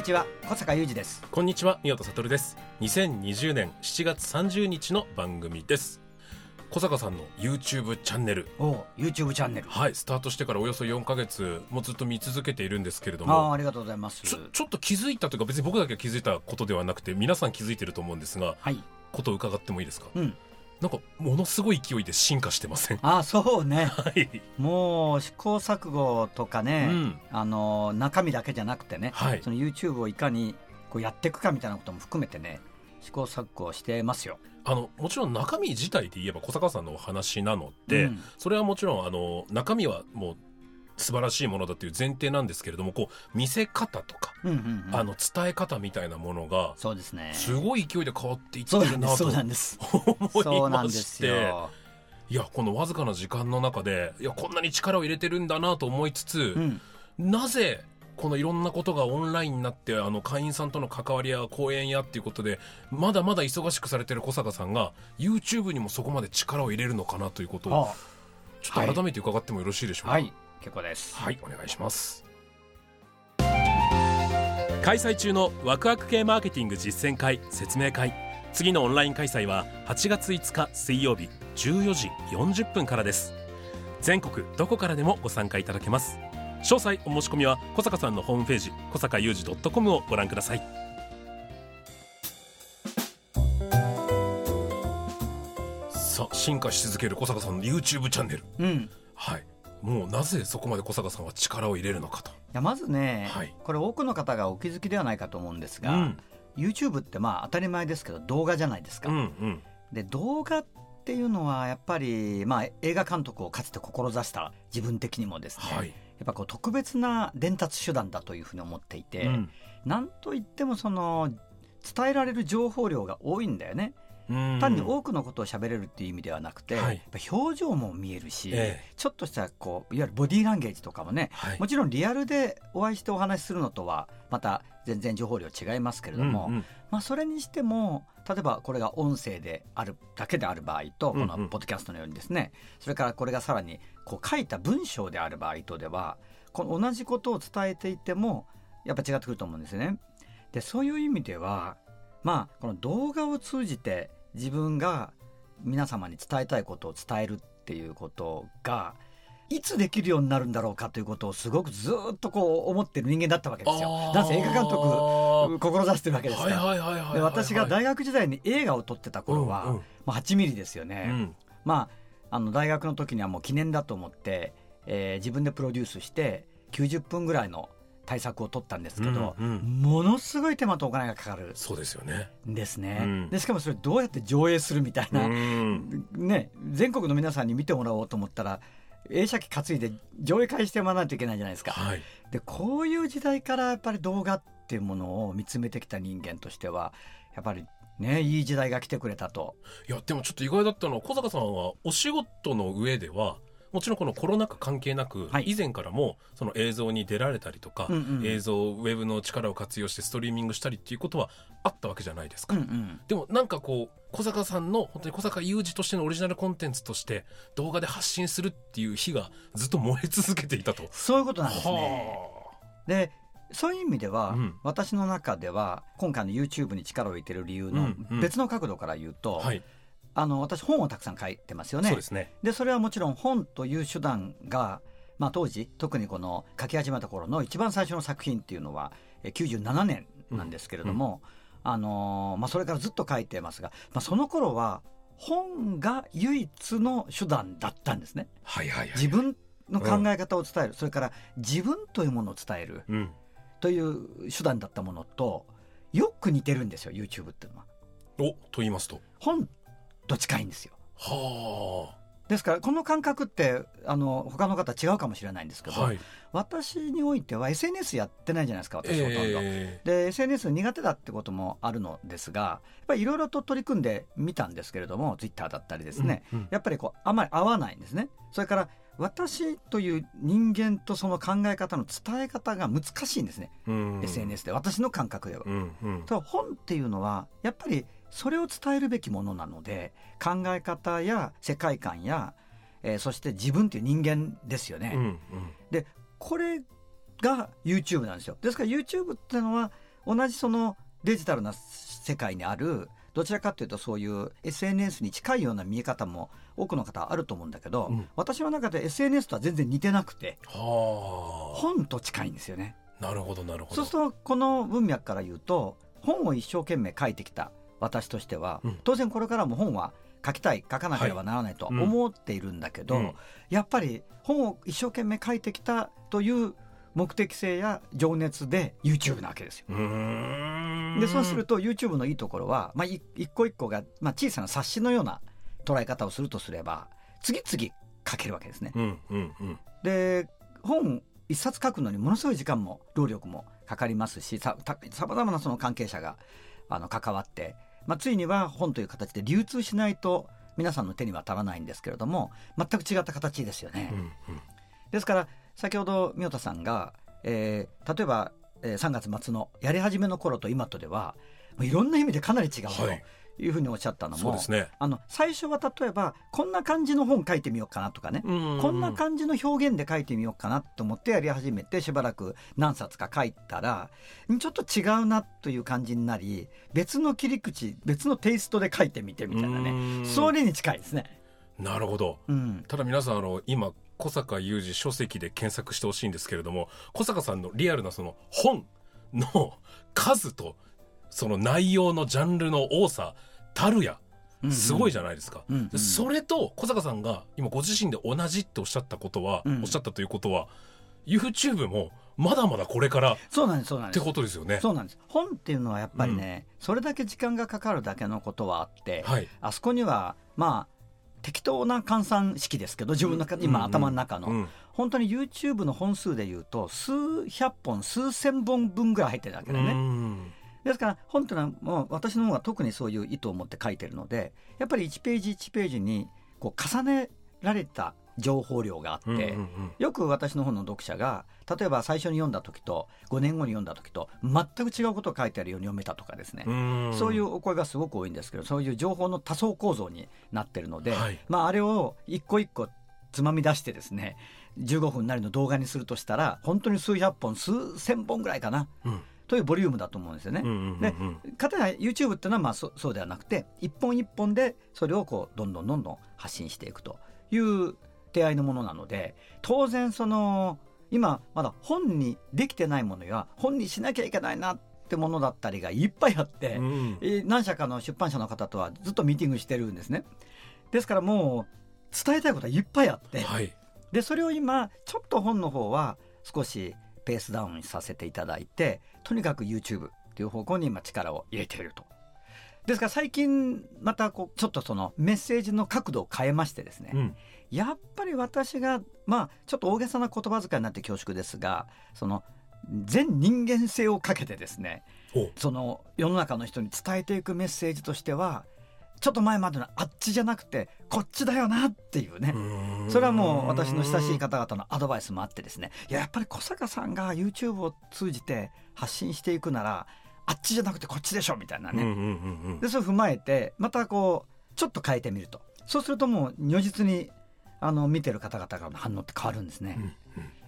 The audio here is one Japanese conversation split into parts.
にちは小坂雄二です。こんにちは宮田悟です。2020年7月30日の番組です。小坂さんの YouTube チャンネル。おう YouTube チャンネル。はいスタートしてからおよそ4か月もうずっと見続けているんですけれどああもありがとうございます。ちょちょっと気づいたというか別に僕だけが気づいたことではなくて皆さん気づいてると思うんですがはい。ことを伺ってもいいですか？うんなんかものすごい勢いで進化してません？ああそうね。はい、もう試行錯誤とかうね、ん、あの中身だけじゃなくてね、はい。その YouTube をいかにこうやっていくかみたいなことも含めてね試行錯誤してますよ。あのもちろん中身自体で言えば小坂さんのお話なので、うん。それはもちろんあの中身はもう素晴らしいものだという前提なんですけれどもこう見せ方とか、うんうんうん。あの伝え方みたいなものがそうですね。すごい勢いで変わっていってるなとうなんです思いまして。いやこのわずかな時間の中でいやこんなに力を入れてるんだなと思いつつ、うん、なぜこのいろんなことがオンラインになってあの会員さんとの関わりや講演やっていうことでまだまだ忙しくされてる小坂さんが YouTube にもそこまで力を入れるのかなということをあちょっと改めて伺ってもよろしいでしょうか？はい結構です。はい、お願いします。開催中のワクワク系マーケティング実践会説明会。次のオンライン開催は8月5日水曜日14時40分からです。全国どこからでもご参加いただけます。詳細お申し込みは小坂さんのホームページ小坂雄二 .com をご覧ください。さあ進化し続ける小坂さんの YouTube チャンネル。うん。いはいもうなぜそこまで小坂さんは力を入れるのかと。やまずね、はい。これ多くの方がお気づきではないかと思うんですが、うん。YouTube ってまあ当たり前ですけど動画じゃないですか、うんうん。で動画っていうのはやっぱり、まあ、映画監督をかつて志した自分的にもですね、はい、やっぱこう特別な伝達手段だというふうに思っていて、うん。なんといってもその伝えられる情報量が多いんだよね。うん単に多くのことを喋れるっていう意味ではなくて、はい。表情も見えるし、えちょっとしたこういわゆるボディーランゲージとかもねはい。もちろんリアルでお会いしてお話しするのとはまた全然情報量違いますけれども、うんうん。まあ、それにしても例えばこれが音声であるだけである場合とこうんうん。のポッドキャストのようにですね、それからこれがさらにこう書いた文章である場合とではこの同じことを伝えていてもやっぱ違ってくると思うんですよね。でそういう意味ではまあこの動画を通じて自分が皆様に伝えたいことを伝えるっていうことがいつできるようになるんだろうかということをすごくずっとこう思ってる人間だったわけですよ。なんせ映画監督志してるわけですから。私が大学時代に映画を撮ってた頃は、うんうんまあ、8ミリですよね、うんまああの大学の時にはもう記念だと思って、えー自分でプロデュースして90分ぐらいの対策を取ったんですけど、うんうん。ものすごい手間とお金がかかるそうですよね。んですね、うん。でしかもそれどうやって上映するみたいな、うん。ね、全国の皆さんに見てもらおうと思ったら映写機担いで上映会してもらわないといけないじゃないですか。はい。でこういう時代からやっぱり動画っていうものを見つめてきた人間としてはやっぱりねいい時代が来てくれたと。いやでもちょっと意外だったのは小坂さんはお仕事の上ではもちろんこのコロナ禍関係なく、はい。以前からもその映像に出られたりとか、うんうん映像ウェブの力を活用してストリーミングしたりっていうことはあったわけじゃないですか、うんうん。でもなんかこう小坂さんの本当に小坂雄二としてのオリジナルコンテンツとして動画で発信するっていう火がずっと燃え続けていたと。そういうことなんですね。はでそういう意味では、うん。私の中では今回の YouTube に力を入れてる理由のうんうん。別の角度から言うと、あはい、あの私本をたくさん書いてますよね。そうですね。でそれはもちろん本という手段が、まあ、当時特にこの書き始めた頃の一番最初の作品っていうのはえ97年なんですけれども、あのーまあ、それからずっと書いてますが、まあ、その頃は本が唯一の手段だったんですね。はいはいはい。自分の考え方を伝える、それから自分というものを伝えるうん。という手段だったものとよく似てるんですよ YouTube っていうのは。おと言いますと本と近いんですよ。はですからこの感覚ってあの他の方違うかもしれないんですけど、あはい。私においては SNS やってないじゃないですか私ほとんど。えで SNS 苦手だってこともあるのですがやっぱりいろいろと取り組んでみたんですけれどもツイッターだったりですね、うんうんやっぱりこうあまり合わないんですね。それから私という人間とその考え方の伝え方が難しいんですね、ーうん。SNS で私の感覚では。うんうん。本っていうのはやっぱりそれを伝えるべきものなので考え方や世界観や、えーそして自分という人間ですよね。うんうん。これが YouTube なんですよ。ですから YouTube っていうのは同じそのデジタルな世界にあるどちらかというとそういう SNS に近いような見え方も多くの方あると思うんだけど、うん。私の中で SNS とは全然似てなくては本と近いんですよね。あなるほどなるほど。そうするとこの文脈から言うと本を一生懸命書いてきた私としては、うん。当然これからも本は書きたい書かなければならないと思っているんだけど、うん。やっぱり本を一生懸命書いてきたという目的性や情熱で YouTube なわけですよ。でそうすると YouTube のいいところは、まあ、い一個一個が、まあ、小さな冊子のような捉え方をするとすれば次々書けるわけですね。うんうんうん。で本一冊書くのにものすごい時間も労力もかかりますしさまざまなその関係者があの関わって、まあ、ついには本という形で流通しないと皆さんの手に渡らないんですけれども全く違った形ですよね。うんうん。ですから先ほど宮田さんが、えー例えば、えー3月末のやり始めの頃と今とではもういろんな意味でかなり違うはい。というふうにおっしゃったのも、ね。あの最初は例えばこんな感じの本書いてみようかなとかね、こんな感じの表現で書いてみようかなと思ってやり始めてしばらく何冊か書いたらんちょっと違うなという感じになり別の切り口別のテイストで書いてみてみたいなね。ねそれに近いですね。なるほど。うん、ただ皆さんあの今小坂雄二書籍で検索してほしいんですけれども小坂さんのリアルなその本の数とその内容のジャンルの多さたるや。すごいじゃないですか、うんうん。それと小坂さんが今ご自身で同じっておっしゃったことは、うん。おっしゃったということは YouTube もまだまだこれからっそうなんですそうなんでてすことですよね。そうなんです。本っていうのはやっぱりね、それだけ時間がかかるだけのことはあって、はい。あそこにはまあ適当な換算式ですけど自分の中、今頭の中の、うん。本当に YouTube の本数でいうと数百本数千本分ぐらい入ってるわけだよね、うんですから本っていうのはもう私の方が特にそういう意図を持って書いてるのでやっぱり1ページ1ページにこう重ねられた情報量があって、うんうんうんよく私の本の読者が例えば最初に読んだ時と5年後に読んだ時と全く違うことを書いてあるように読めたとかですね、うん。そういうお声がすごく多いんですけどそういう情報の多層構造になってるので、はい。まあ、あれを一個一個つまみ出してですね15分なりの動画にするとしたら本当に数百本数千本ぐらいかな。うんというボリュームだと思うんですよね。でかたや YouTube っていうのはまあそそうではなくて一本一本でそれをこうどんどんどんどん発信していくという手合いのものなので当然その今まだ本にできてないものや本にしなきゃいけないなってものだったりがいっぱいあって、うんえー何社かの出版社の方とはずっとミーティングしてるんですね。ですからもう伝えたいことはいっぱいあって、はいでそれを今ちょっと本の方は少しペースダウンさせていただいてとにかく YouTube っていう方向に今力を入れていると。ですから最近またこうちょっとそのメッセージの角度を変えましてですね、うんやっぱり私がまあちょっと大げさな言葉遣いになって恐縮ですがその全人間性をかけてですねおその世の中の人に伝えていくメッセージとしてはちょっと前までのあっちじゃなくてこっちだよなっていうね、うん。それはもう私の親しい方々のアドバイスもあってですね。いややっぱり小坂さんが YouTube を通じて発信していくならあっちじゃなくてこっちでしょみたいなね、うんうんうんうん。でそれを踏まえてまたこうちょっと変えてみると。そうするともう如実にあの見てる方々からの反応って変わるんですね、うん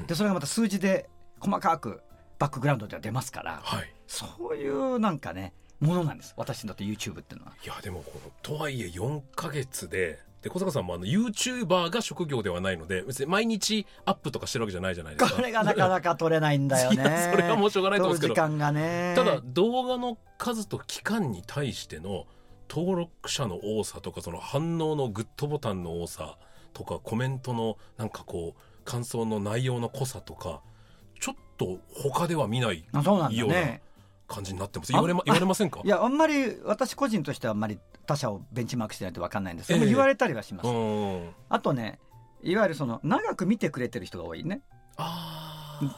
うん。でそれがまた数字で細かくバックグラウンドでは出ますから。はい。そういうなんかねものなんです。私にとって YouTube っていうのは。いやでもこのとはいえ4ヶ月でで小坂さんもあの YouTuber が職業ではないので別に毎日アップとかしてるわけじゃないじゃないですか。これがなかなか取れないんだよね。いやそれはもうしょうがないと思うんですけど。時間がね。ただ動画の数と期間に対しての登録者の多さとかその反応のグッドボタンの多さとかコメントのなんかこう感想の内容の濃さとかちょっと他では見ないあそうなんだようなね感じになってます。言われ,、ま、言われませんか？いやあんまり私個人としてはあんまり他者をベンチマークしてないと分かんないんです。けど、ええ言われたりはします、うんあとねいわゆるその長く見てくれてる人が多いね。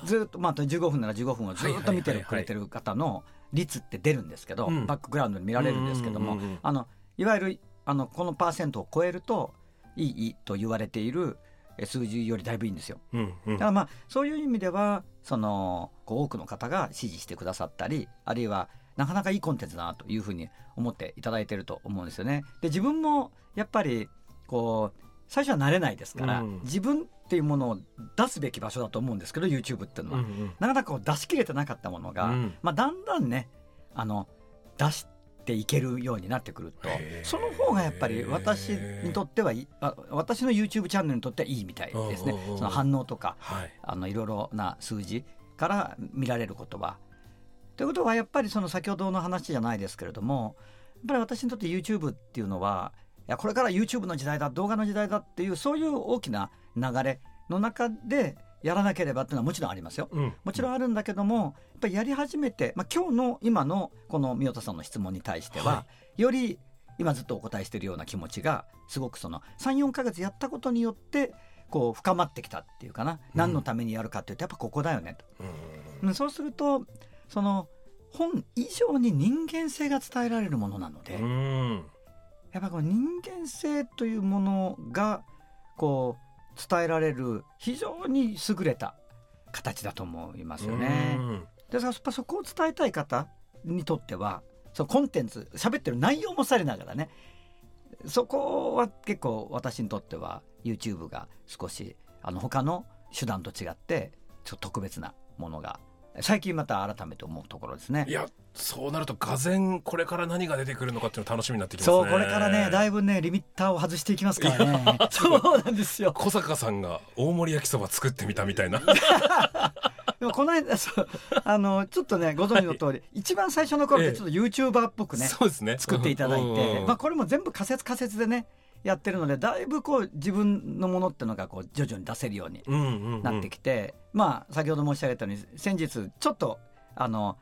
ずっとまあ15分なら15分をずっと見てくれてる方の率って出るんですけど、うん。バックグラウンドで見られるんですけども、あのいわゆるあのこのパーセントを超えるといいいいと言われているえ数字よりだいぶいいんですよ。うんうん。だからまあそういう意味ではその多くの方が支持してくださったりあるいはなかなかいいコンテンツだなというふうに思っていただいてると思うんですよね。で自分もやっぱりこう最初は慣れないですから、うん。自分っていうものを出すべき場所だと思うんですけど YouTube っていうのは、うんうん。なかなかこう出し切れてなかったものが、うん。まあ、だんだんねあの出していけるようになってくると。その方がやっぱり私にとってはいい。あ私の YouTube チャンネルにとってはいいみたいですね。その反応とかはい。あのいろいろな数字から見られることは。ということはやっぱりその先ほどの話じゃないですけれどもやっぱり私にとって YouTube っていうのはいやこれから YouTube の時代だ動画の時代だっていうそういう大きな流れの中でやらなければっていうのはもちろんありますよ。うん。もちろんあるんだけどもやっぱりやり始めて、まあ、今日の今のこの宮田さんの質問に対しては、はより今ずっとお答えしているような気持ちがすごくその34か月やったことによってこう深まってきたっていうかな。何のためにやるかっていうとやっぱここだよねと。うん。うんそうするとその本以上に人間性が伝えられるものなので、うん。やっぱこの人間性というものがこう伝えられる非常に優れた形だと思いますよね。うんでやっぱそこを伝えたい方にとってはそのコンテンツ喋ってる内容もされながらねそこは結構私にとっては YouTube が少しあの他の手段と違ってちょっと特別なものが最近また改めて思うところですね。い。やそうなるとがぜんこれから何が出てくるのかっていうの楽しみになってきますね。そうこれからねだいぶねリミッターを外していきますからね。そうなんですよ。小坂さんが大盛り焼きそば作ってみたみたいな。でもこの間そうあのちょっとねご存知の通り、一番最初の頃ってちょっと YouTuber っぽくね、そうですね。作っていただいて、うん。まあ、これも全部仮説仮説でねやってるのでだいぶこう自分のものっていうのがこう徐々に出せるようになってきて、まあ先ほど申し上げたように先日ちょっとあの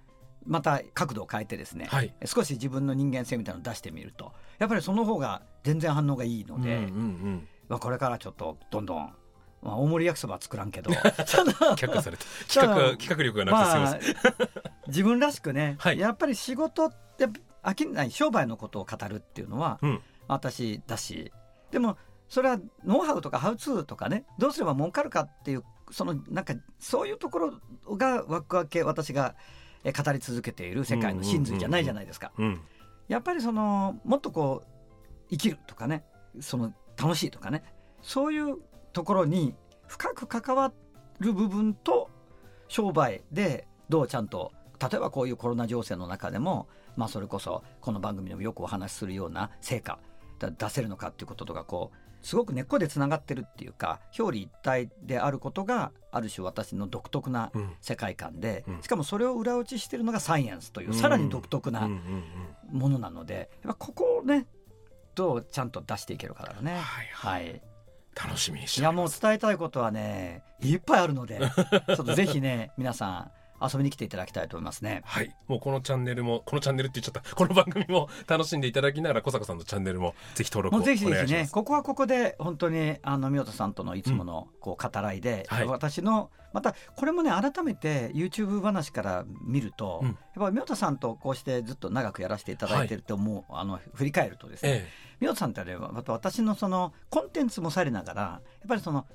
また角度を変えてですね、はい。少し自分の人間性みたいなのを出してみると。やっぱりその方が全然反応がいいので、うんうんうん。まあ、これからちょっとどんどん、まあ、大盛り焼きそばは作らんけど。却下された 企画企画力がなくてすみまません、あ、自分らしくね、はい。やっぱり仕事って飽きない商売のことを語るっていうのは、うん私だし。でもそれはノウハウとかハウツーとかねどうすれば儲かるかっていうそのなんかそういうところがワクワク系私がえ語り続けている世界の真髄じゃないじゃないですか。うん。やっぱりそのもっとこう生きるとかねその楽しいとかねそういうところに深く関わる部分と商売でどうちゃんと例えばこういうコロナ情勢の中でも、まあ、それこそこの番組でもよくお話しするような成果だ出せるのかっていうこととかこうすごく根っこでつながってるっていうか表裏一体であることがある種私の独特なうん。世界観で、うん。しかもそれを裏打ちしてるのがサイエンスというさらに独特なうんうんうんものなのでやっぱここをねどうちゃんと出していけるかだろうね。はいはい。はい、楽しみにしいやております。もう伝えたいことはねいっぱいあるので ちょっとぜひね皆さん遊びに来ていただきたいと思いますね。はい。もうこのチャンネルも、このチャンネルって言っちゃった。この番組も 楽しんでいただきながら、小坂さんのチャンネルもぜひ登録をお願いします。ぜひぜひねここはここで本当にあの宮田さんとのいつものこう語らいで、はい私のまたこれもね改めて YouTube 話から見ると、うんやっぱ宮田さんとこうしてずっと長くやらせていただいてると思う、あの振り返るとですね、え宮田さんってねまた私のそのコンテンツもされながらやっぱりその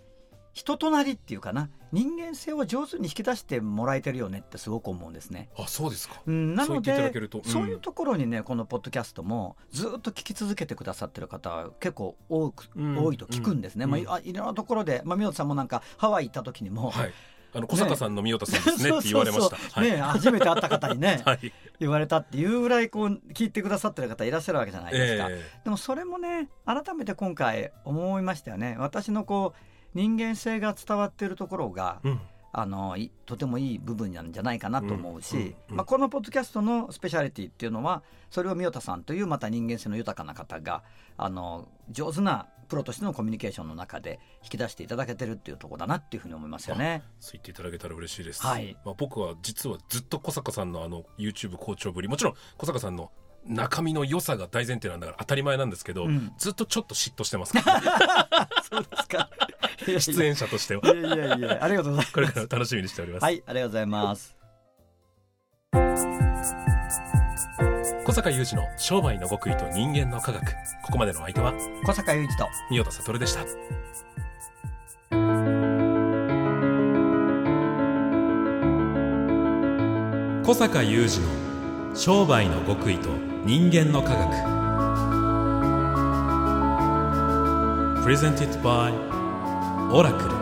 人となりっていうかな人間性を上手に引き出してもらえてるよねってすごく思うんですね。えあ、そうですか。うん、なのでうんそういうところにねこのポッドキャストもずっと聞き続けてくださってる方結構多く、うん多いと聞くんですね、うんまあ、あいろんなところで、まあ、宮田さんもなんかハワイ行った時にも、はい。あの、小坂さんの宮田さんですねって言われました。ね初めて会った方にね はい。言われたっていうぐらいこう聞いてくださってる方いらっしゃるわけじゃないですか。えでもそれもね改めて今回思いましたよね私のこう人間性が伝わっているところがえうん。あのいとてもいい部分なんじゃないかなと思うし、うんうんうんまあ、このポッドキャストのスペシャリティっていうのはそれを宮田さんというまた人間性の豊かな方があの上手なプロとしてのコミュニケーションの中で引き出していただけてるっていうところだなっていうふうに思いますよね。そう言っていただけたら嬉しいです、はいまあ、僕は実はずっと小坂さんのあの YouTube 好調ぶりもちろん小坂さんの中身の良さが大前提なんだから当たり前なんですけど、うん。ずっとちょっと嫉妬してますから、そうですか。出演者としては。いやいやいやありがとうございます。これから楽しみにしております、はいありがとうございます。小坂雄二の商売の極意と人間の科学。ここまでのお相手は？小坂雄一と。三代田悟でした。小坂雄二の商売の極意と人間の科学 Presented by オラクル